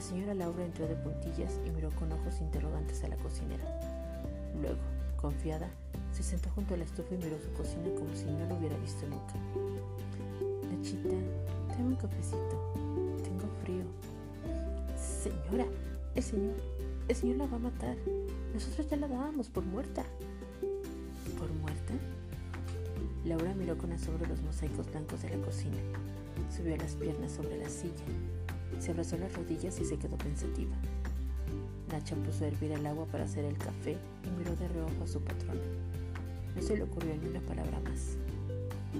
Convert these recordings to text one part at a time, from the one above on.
La señora Laura entró de puntillas y miró con ojos interrogantes a la cocinera. Luego, confiada, se sentó junto a la estufa y miró su cocina como si no lo hubiera visto nunca. Nachita, tengo un cafecito. Tengo frío. Señora, el señor, el señor la va a matar. Nosotros ya la dábamos por muerta. ¿Por muerta? Laura miró con asombro los mosaicos blancos de la cocina. Subió las piernas sobre la silla se abrazó las rodillas y se quedó pensativa. Nacha puso a hervir el agua para hacer el café y miró de reojo a su patrona. No se le ocurrió ni una palabra más.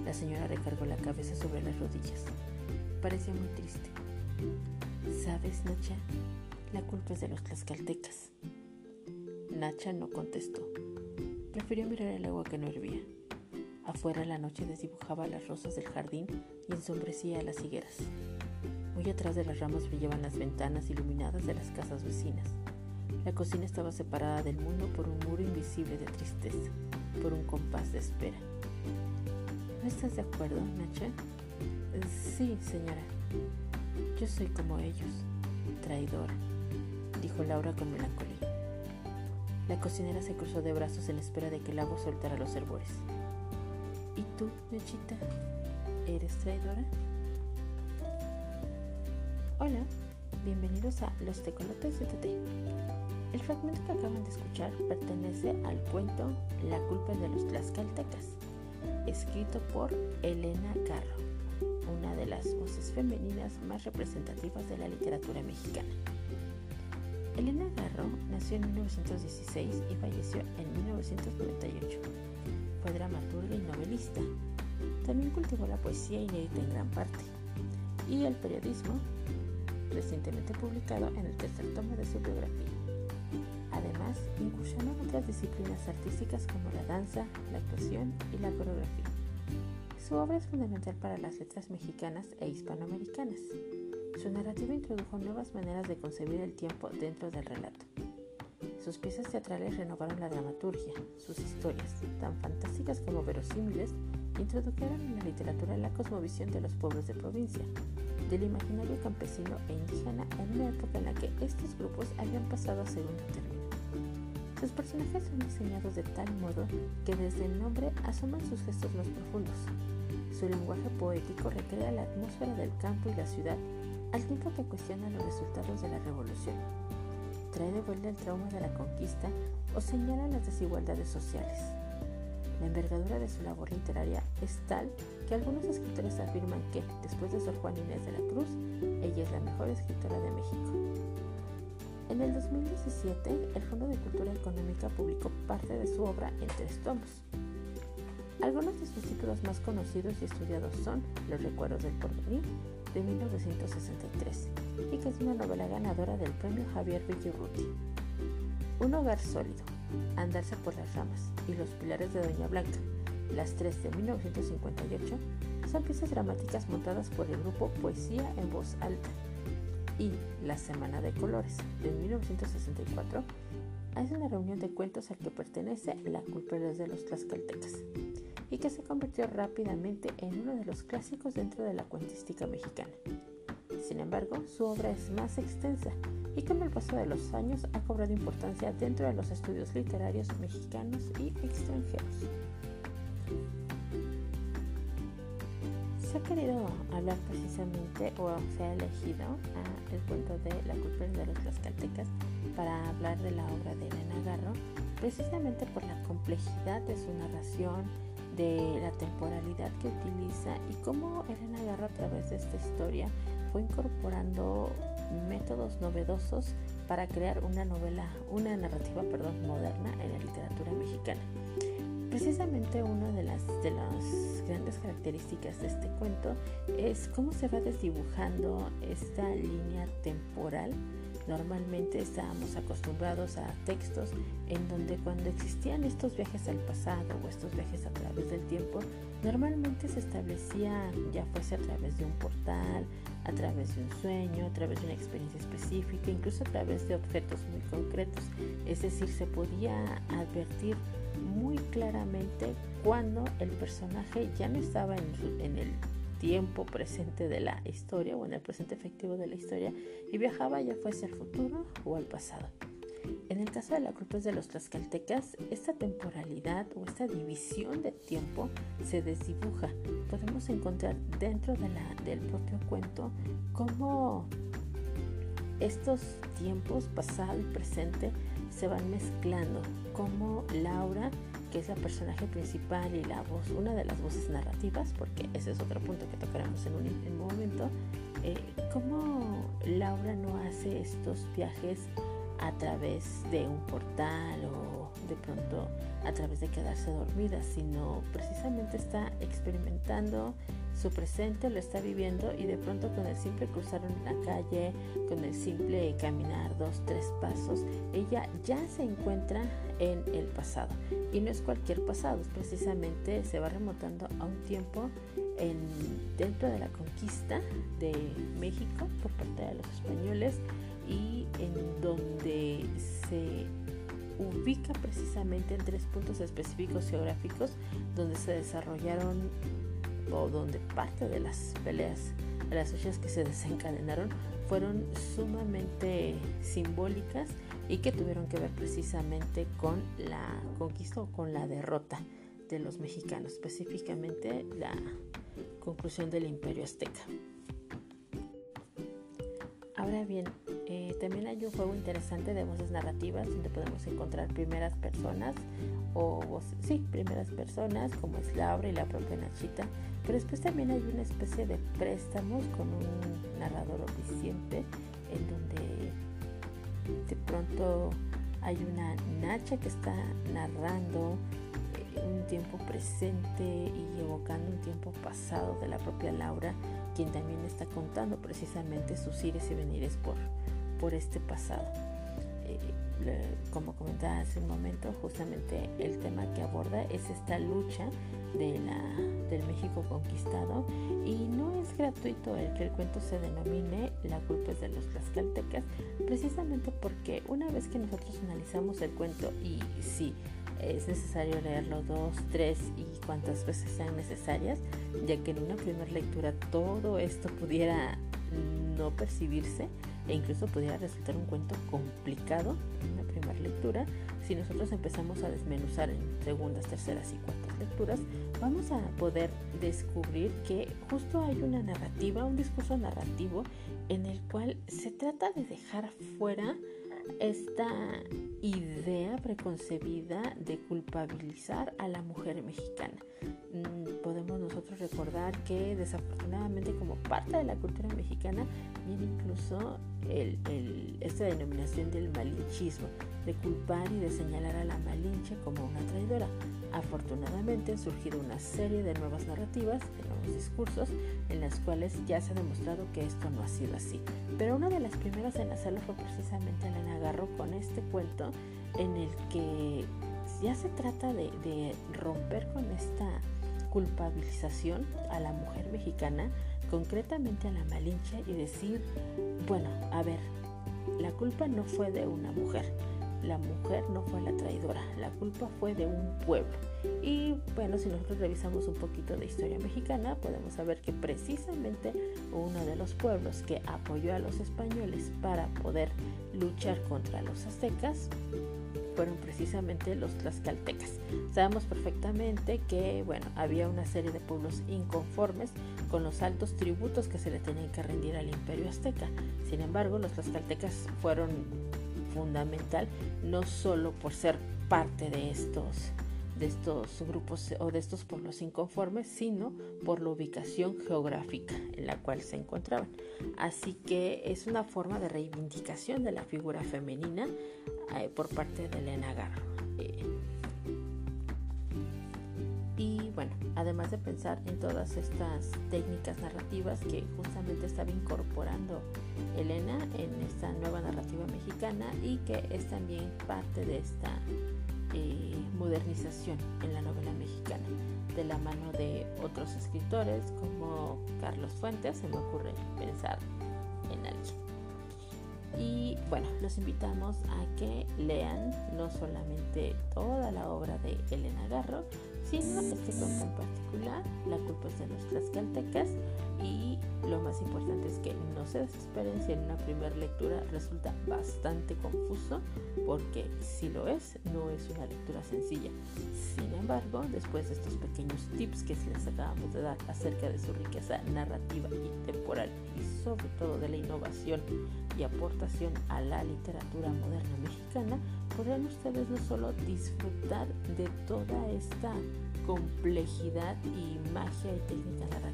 La señora recargó la cabeza sobre las rodillas. Parecía muy triste. ¿Sabes, Nacha? La culpa es de los tlaxcaltecas. Nacha no contestó. Prefirió mirar el agua que no hervía. Afuera la noche desdibujaba las rosas del jardín y ensombrecía las higueras. Muy atrás de las ramas brillaban las ventanas iluminadas de las casas vecinas. La cocina estaba separada del mundo por un muro invisible de tristeza, por un compás de espera. ¿No estás de acuerdo, Nacha? Sí, señora. Yo soy como ellos, traidora, dijo Laura con melancolía. La cocinera se cruzó de brazos en espera de que el agua soltara los herbores. ¿Y tú, Nachita? ¿Eres traidora? Hola, bienvenidos a Los Tecolotes de Tete. El fragmento que acaban de escuchar pertenece al cuento La culpa de los tlaxcaltecas, escrito por Elena Garro, una de las voces femeninas más representativas de la literatura mexicana. Elena Garro nació en 1916 y falleció en 1998. Fue dramaturga y novelista. También cultivó la poesía inédita en gran parte y el periodismo recientemente publicado en el tercer tomo de su biografía. Además, incursionó en otras disciplinas artísticas como la danza, la actuación y la coreografía. Su obra es fundamental para las letras mexicanas e hispanoamericanas. Su narrativa introdujo nuevas maneras de concebir el tiempo dentro del relato. Sus piezas teatrales renovaron la dramaturgia, sus historias, tan fantásticas como verosímiles, introdujeron en la literatura la cosmovisión de los pueblos de provincia, del imaginario campesino e indígena en una época en la que estos grupos habían pasado a segundo término. Sus personajes son diseñados de tal modo que desde el nombre asoman sus gestos más profundos. Su lenguaje poético recrea la atmósfera del campo y la ciudad, al tiempo que cuestiona los resultados de la revolución. Trae de vuelta el trauma de la conquista o señala las desigualdades sociales. La envergadura de su labor literaria es tal que algunos escritores afirman que, después de Sor Juan Inés de la Cruz, ella es la mejor escritora de México. En el 2017, el Fondo de Cultura Económica publicó parte de su obra en tres tomos. Algunos de sus títulos más conocidos y estudiados son Los Recuerdos del Porvenir, de 1963, y que es una novela ganadora del premio Javier Villurruti. Un hogar sólido, Andarse por las ramas y Los Pilares de Doña Blanca, las tres de 1958, son piezas dramáticas montadas por el grupo Poesía en Voz Alta. Y La Semana de Colores, de 1964, es una reunión de cuentos al que pertenece La culpa de los tlaxcaltecas y que se convirtió rápidamente en uno de los clásicos dentro de la cuentística mexicana. Sin embargo, su obra es más extensa y con el paso de los años ha cobrado importancia dentro de los estudios literarios mexicanos y extranjeros. Se ha querido hablar precisamente o se ha elegido ah, el cuento de La culpa de los tlaxcaltecas para hablar de la obra de Elena Garro, precisamente por la complejidad de su narración, de la temporalidad que utiliza y cómo Elena Garro a través de esta historia fue incorporando métodos novedosos para crear una novela, una narrativa, perdón, moderna en la literatura mexicana. Precisamente una de las, de las grandes características de este cuento es cómo se va desdibujando esta línea temporal Normalmente estábamos acostumbrados a textos en donde cuando existían estos viajes al pasado o estos viajes a través del tiempo, normalmente se establecía ya fuese a través de un portal, a través de un sueño, a través de una experiencia específica, incluso a través de objetos muy concretos. Es decir, se podía advertir muy claramente cuando el personaje ya no estaba en, en el tiempo presente de la historia o en el presente efectivo de la historia y viajaba ya fuese al futuro o al pasado. En el caso de la culpa de los tlaxcaltecas, esta temporalidad o esta división de tiempo se desdibuja. Podemos encontrar dentro del propio cuento cómo estos tiempos, pasado y presente, se van mezclando, cómo Laura que es la personaje principal y la voz, una de las voces narrativas, porque ese es otro punto que tocaremos en un, momento, eh, cómo Laura no hace estos viajes a través de un portal o de pronto a través de quedarse dormida, sino precisamente está experimentando su presente, lo está viviendo y de pronto con el simple cruzar una calle, con el simple caminar dos, tres pasos, ella ya se encuentra en el pasado. Y no es cualquier pasado, precisamente se va remontando a un tiempo en, dentro de la conquista de México por parte de los españoles y en donde se ubica precisamente en tres puntos específicos geográficos donde se desarrollaron o donde parte de las peleas, de las luchas que se desencadenaron fueron sumamente simbólicas y que tuvieron que ver precisamente con la conquista o con la derrota de los mexicanos, específicamente la conclusión del imperio azteca. Ahora bien, también hay un juego interesante de voces narrativas donde podemos encontrar primeras personas o voces, sí, primeras personas como es Laura y la propia Nachita, pero después también hay una especie de préstamos con un narrador omnisciente en donde de pronto hay una Nacha que está narrando eh, un tiempo presente y evocando un tiempo pasado de la propia Laura quien también está contando precisamente sus ires y venires por, por este pasado. Eh, como comentaba hace un momento, justamente el tema que aborda es esta lucha de la, del México conquistado y no es gratuito el que el cuento se denomine La culpa es de los tlaxcaltecas, precisamente porque una vez que nosotros analizamos el cuento y sí, es necesario leerlo dos, tres y cuantas veces sean necesarias, ya que en una primera lectura todo esto pudiera no percibirse e incluso pudiera resultar un cuento complicado en una primera lectura. Si nosotros empezamos a desmenuzar en segundas, terceras y cuartas lecturas, vamos a poder descubrir que justo hay una narrativa, un discurso narrativo en el cual se trata de dejar fuera esta idea preconcebida de culpabilizar a la mujer mexicana. Mm, podemos nosotros recordar que desafortunadamente como parte de la cultura mexicana viene incluso esta denominación del malinchismo, de culpar y de señalar a la malinche como una traidora. Afortunadamente han surgido una serie de nuevas narrativas, de nuevos discursos, en las cuales ya se ha demostrado que esto no ha sido así. Pero una de las primeras en hacerlo fue precisamente Elena Garro con este cuento en el que ya se trata de, de romper con esta culpabilización a la mujer mexicana, concretamente a la Malinche, y decir, bueno, a ver, la culpa no fue de una mujer, la mujer no fue la traidora, la culpa fue de un pueblo. Y bueno, si nosotros revisamos un poquito de historia mexicana, podemos saber que precisamente uno de los pueblos que apoyó a los españoles para poder luchar contra los aztecas fueron precisamente los tlaxcaltecas. Sabemos perfectamente que, bueno, había una serie de pueblos inconformes con los altos tributos que se le tenían que rendir al imperio azteca. Sin embargo, los tlaxcaltecas fueron fundamental no solo por ser parte de estos de estos grupos o de estos pueblos inconformes, sino por la ubicación geográfica en la cual se encontraban. Así que es una forma de reivindicación de la figura femenina eh, por parte de Elena Garro. Eh, y bueno, además de pensar en todas estas técnicas narrativas que justamente estaba incorporando Elena en esta nueva narrativa mexicana y que es también parte de esta eh, modernización en la novela mexicana, de la mano de otros escritores como Carlos Fuentes, se me ocurre pensar en alguien. Y bueno, los invitamos a que lean no solamente toda la obra de Elena Garro, sino este cuento en particular, La culpa es de los tlaxcaltecas y lo más importante es que no se desesperen si en una primera lectura resulta bastante confuso, porque si lo es, no es una lectura sencilla. Sin embargo, después de estos pequeños tips que les acabamos de dar acerca de su riqueza narrativa y temporal y sobre todo de la innovación y aportación a la literatura moderna mexicana, podrán ustedes no solo disfrutar de toda esta complejidad y magia y técnica narrativa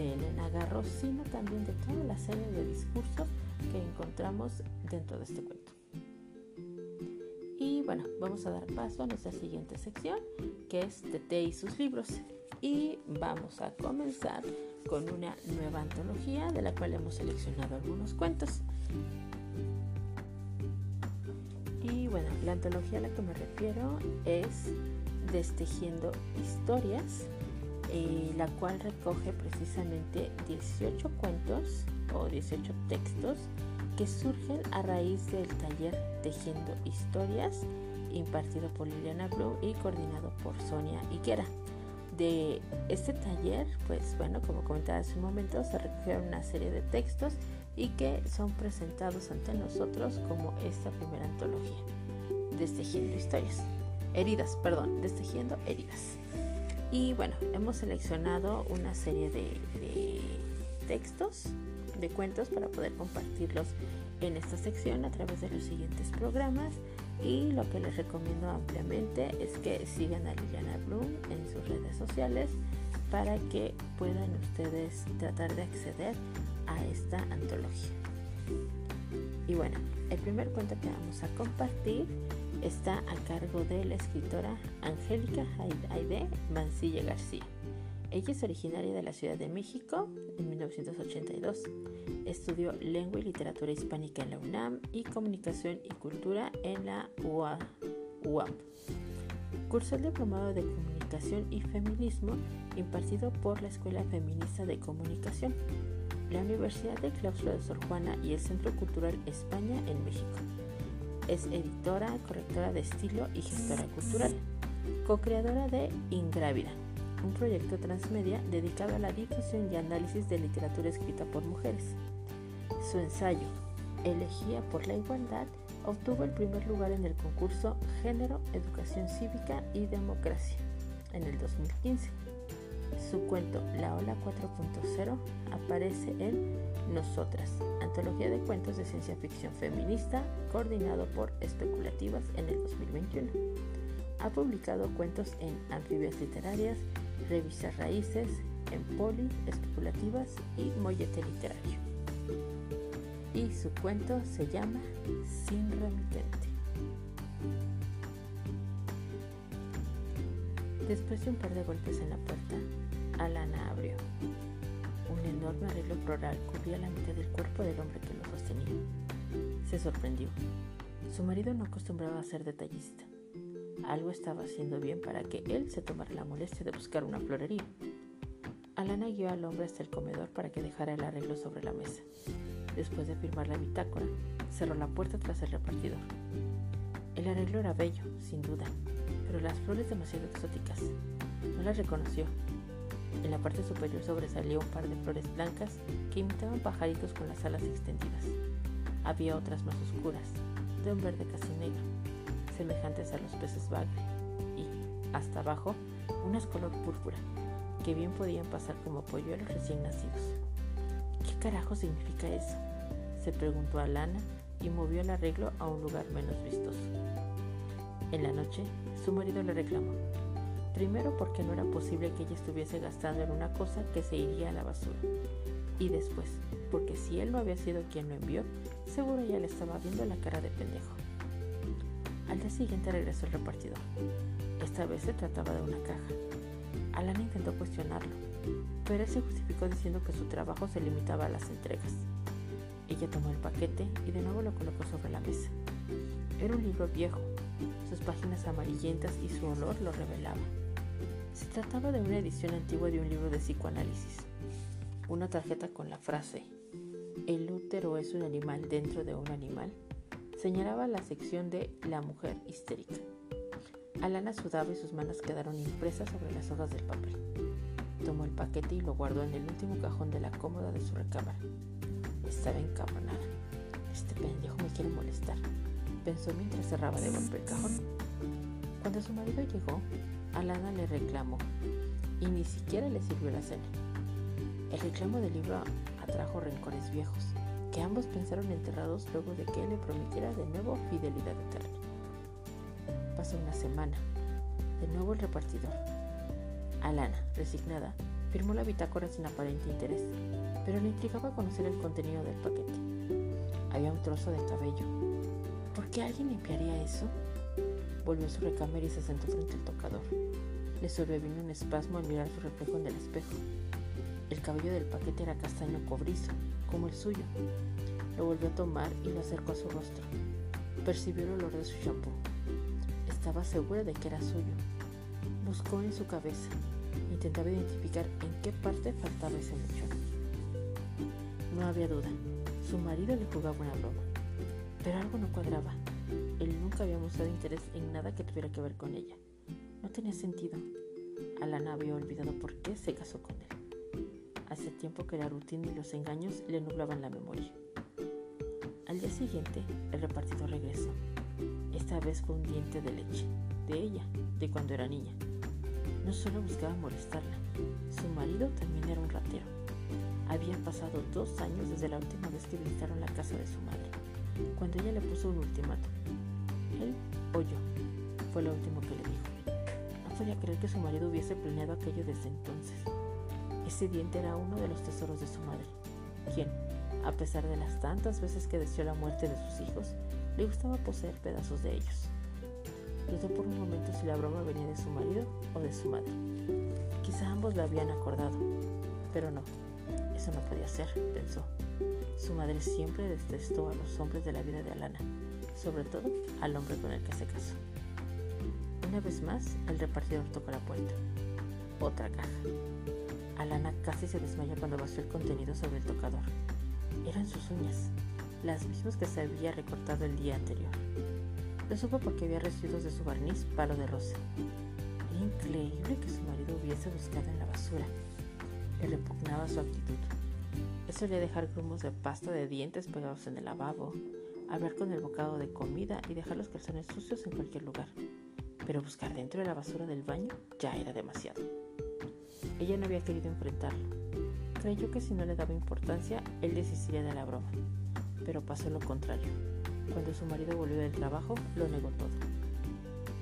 de Elena Garro, sino también de toda la serie de discursos que encontramos dentro de este cuento. Y bueno, vamos a dar paso a nuestra siguiente sección, que es Tete y sus libros. Y vamos a comenzar con una nueva antología de la cual hemos seleccionado algunos cuentos. Y bueno, la antología a la que me refiero es Destejiendo Historias, eh, la cual recoge precisamente 18 cuentos o 18 textos que surgen a raíz del taller Tejiendo Historias impartido por Liliana Blue y coordinado por Sonia Higuera. De este taller, pues bueno, como comentaba hace un momento, se recogieron una serie de textos y que son presentados ante nosotros como esta primera antología, Destejiendo Historias. Heridas, perdón, Destejiendo Heridas. Y bueno, hemos seleccionado una serie de, textos, de cuentos para poder compartirlos en esta sección a través de los siguientes programas y lo que les recomiendo ampliamente es que sigan a Liliana Bloom en sus redes sociales para que puedan ustedes tratar de acceder a esta antología. Y bueno, el primer cuento que vamos a compartir está a cargo de la escritora Angélica Aide Mancilla García. Ella es originaria de la Ciudad de México en 1982. Estudió lengua y literatura hispánica en la UNAM y comunicación y cultura en la UAM. Cursó el diplomado de comunicación y feminismo impartido por la Escuela Feminista de Comunicación, la Universidad de Claustro de Sor Juana y el Centro Cultural España en México. Es editora, correctora de estilo y gestora cultural, co-creadora de Ingrávida un proyecto transmedia dedicado a la difusión y análisis de literatura escrita por mujeres. Su ensayo, Elegía por la Igualdad, obtuvo el primer lugar en el concurso Género, Educación Cívica y Democracia en el 2015. Su cuento La Ola 4.0 aparece en Nosotras, antología de cuentos de ciencia ficción feminista coordinado por Especulativas en el 2021. Ha publicado cuentos en Anfibias Literarias, Revistas Raíces, en Poli, Especulativas y Mollete Literario. Y su cuento se llama Sin Remitente. Después de un par de golpes en la puerta, Alana abrió. Un enorme arreglo floral cubría la mitad del cuerpo del hombre que lo sostenía. Se sorprendió. Su marido no acostumbraba a ser detallista algo estaba haciendo bien para que él se tomara la molestia de buscar una florería. Alana guió al hombre hasta el comedor para que dejara el arreglo sobre la mesa. Después de firmar la bitácora, cerró la puerta tras el repartidor. El arreglo era bello, sin duda, pero las flores demasiado exóticas. No las reconoció. En la parte superior sobresalía un par de flores blancas que imitaban pajaritos con las alas extendidas. Había otras más oscuras, de un verde casi negro, semejantes a los peces bagre y, hasta abajo, unas color púrpura, que bien podían pasar como polluelos recién nacidos. ¿Qué carajo significa eso? se preguntó a Lana y movió el arreglo a un lugar menos vistoso. En la noche, su marido le reclamó. Primero porque no era posible que ella estuviese gastando en una cosa que se iría a la basura. Y después, porque si él no había sido quien lo envió, seguro ya le estaba viendo la cara de pendejo. Al día siguiente regresó el repartidor. Esta vez se trataba de una caja. Alana intentó cuestionarlo, pero él se justificó diciendo que su trabajo se limitaba a las entregas. Ella tomó el paquete y de nuevo lo colocó sobre la mesa. Era un libro viejo, sus páginas amarillentas y su olor lo revelaban. Se trataba de una edición antigua de un libro de psicoanálisis. Una tarjeta con la frase El útero es un animal dentro de un animal señalaba la sección de La mujer histérica. Alana sudaba y sus manos quedaron impresas sobre las hojas del papel. Tomó el paquete y lo guardó en el último cajón de la cómoda de su recámara. Estaba encabronada. Este pendejo me quiere molestar, pensó mientras cerraba de golpe el cajón. Cuando su marido llegó, Alana le reclamó y ni siquiera le sirvió la cena. El reclamo del libro atrajo rencores viejos, que ambos pensaron enterrados luego de que él le prometiera de nuevo fidelidad eterna. Pasó una semana. De nuevo el repartidor. Alana, resignada, firmó la bitácora sin aparente interés, pero le intrigaba conocer el contenido del paquete. Había un trozo de cabello. ¿Por qué alguien limpiaría eso? Volvió a su recámara y se sentó frente al tocador. Le sobrevino un espasmo al mirar su reflejo en el espejo. El cabello del paquete era castaño cobrizo, como el suyo. Lo volvió a tomar y lo acercó a su rostro. Percibió el olor de su shampoo. Estaba segura de que era suyo. Buscó en su cabeza. Intentaba identificar en qué parte faltaba ese mechón. No había duda. Su marido le jugaba una broma. Pero algo no cuadraba. Él nunca había mostrado interés en nada que tuviera que ver con ella. No tenía sentido. Alana había olvidado por qué se casó con él. Hace tiempo que la rutina y los engaños le nublaban la memoria. Al día siguiente, el repartidor regresó. Esta vez fue un diente de leche, de ella, de cuando era niña. No solo buscaba molestarla, su marido también era un ratero. Habían pasado dos años desde la última vez que visitaron la casa de su madre, cuando ella le puso un ultimátum. Él o yo, fue lo último que le dijo. No podía creer que su marido hubiese planeado aquello desde entonces. Ese diente era uno de los tesoros de su madre, quien, a pesar de las tantas veces que deseó la muerte de sus hijos, le gustaba poseer pedazos de ellos. Dudó por un momento si la broma venía de su marido o de su madre. Quizá ambos lo habían acordado, pero no, eso no podía ser, pensó. Su madre siempre detestó a los hombres de la vida de Alana, sobre todo al hombre con el que se casó. Una vez más, el repartidor tocó la puerta. Otra caja. Alana casi se desmayó cuando vació el contenido sobre el tocador. Eran sus uñas las mismas que se había recortado el día anterior. Lo supo porque había residuos de su barniz palo de rosa. Era increíble que su marido hubiese buscado en la basura. Le repugnaba su actitud. Él solía dejar grumos de pasta de dientes pegados en el lavabo, hablar con el bocado de comida y dejar los calzones sucios en cualquier lugar. Pero buscar dentro de la basura del baño ya era demasiado. Ella no había querido enfrentarlo. Creyó que si no le daba importancia, él desistiría de la broma pero pasó lo contrario. Cuando su marido volvió del trabajo, lo negó todo.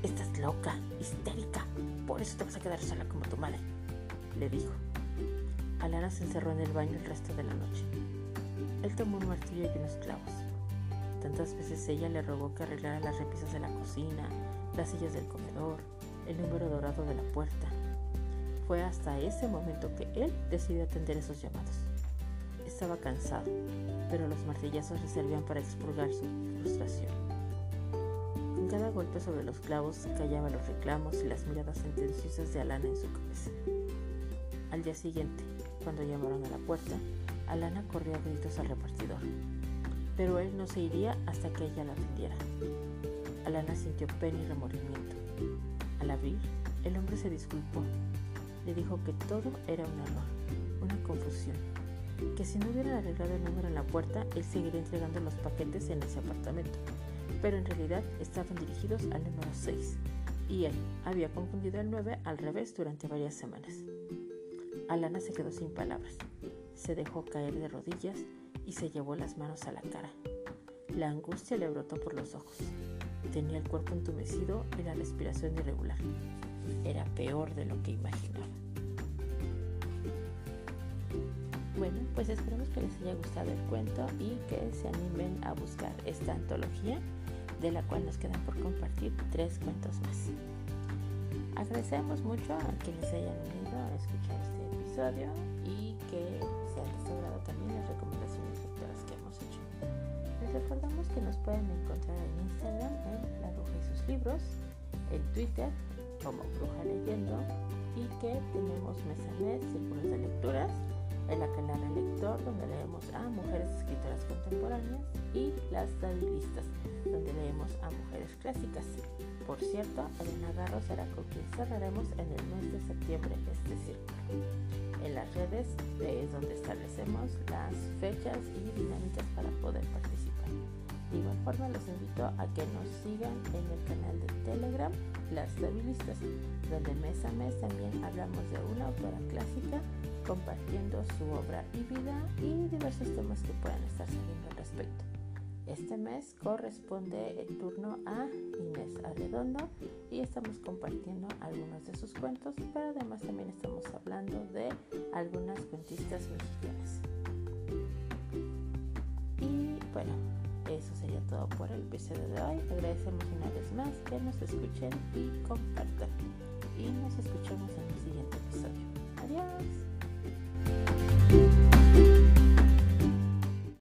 Estás loca, histérica, por eso te vas a quedar sola como tu madre, le dijo. Alana se encerró en el baño el resto de la noche. Él tomó un martillo y unos clavos. Tantas veces ella le rogó que arreglara las repisas de la cocina, las sillas del comedor, el número dorado de la puerta. Fue hasta ese momento que él decidió atender esos llamados. Estaba cansado, pero los martillazos le servían para expurgar su frustración. Con cada golpe sobre los clavos callaban los reclamos y las miradas sentenciosas de Alana en su cabeza. Al día siguiente, cuando llamaron a la puerta, Alana corrió a gritos al repartidor, pero él no se iría hasta que ella la atendiera. Alana sintió pena y remordimiento. Al abrir, el hombre se disculpó. Le dijo que todo era un error, una confusión que si no hubieran arreglado el número en la puerta, él seguiría entregando los paquetes en ese apartamento. Pero en realidad estaban dirigidos al número 6 y él había confundido el 9 al revés durante varias semanas. Alana se quedó sin palabras, se dejó caer de rodillas y se llevó las manos a la cara. La angustia le brotó por los ojos. Tenía el cuerpo entumecido y la respiración irregular. Era peor de lo que imaginaba. Bueno, pues esperamos que les haya gustado el cuento y que se animen a buscar esta antología, de la cual nos quedan por compartir tres cuentos más. Agradecemos mucho a quienes hayan unido a escuchar este episodio y que se han Les recordamos que nos pueden encontrar en Instagram en La Bruja y sus libros, en Twitter como Bruja Leyendo y que tenemos mes a mes círculos de lecturas en la canal Lector donde leemos a mujeres escritoras contemporáneas y Las Dadilistas donde leemos a mujeres clásicas. Por cierto, Elena Garro será con quien cerraremos en el mes de septiembre este círculo. En las redes es donde establecemos las fechas y dinámicas para poder participar. De igual forma los invito a que nos sigan en el canal de Telegram Las Dadilistas, donde mes a mes también hablamos de una autora clásica compartiendo su obra y vida y diversos temas que puedan estar saliendo al respecto. Este mes corresponde el turno a Inés Arredondo y estamos compartiendo algunos de sus cuentos, pero además también estamos hablando de algunas cuentistas mexicanas. Y bueno, todo por el episodio de hoy. Agradecemos una vez más que nos escuchen y compartan. Y nos escuchamos en el siguiente episodio. Adiós.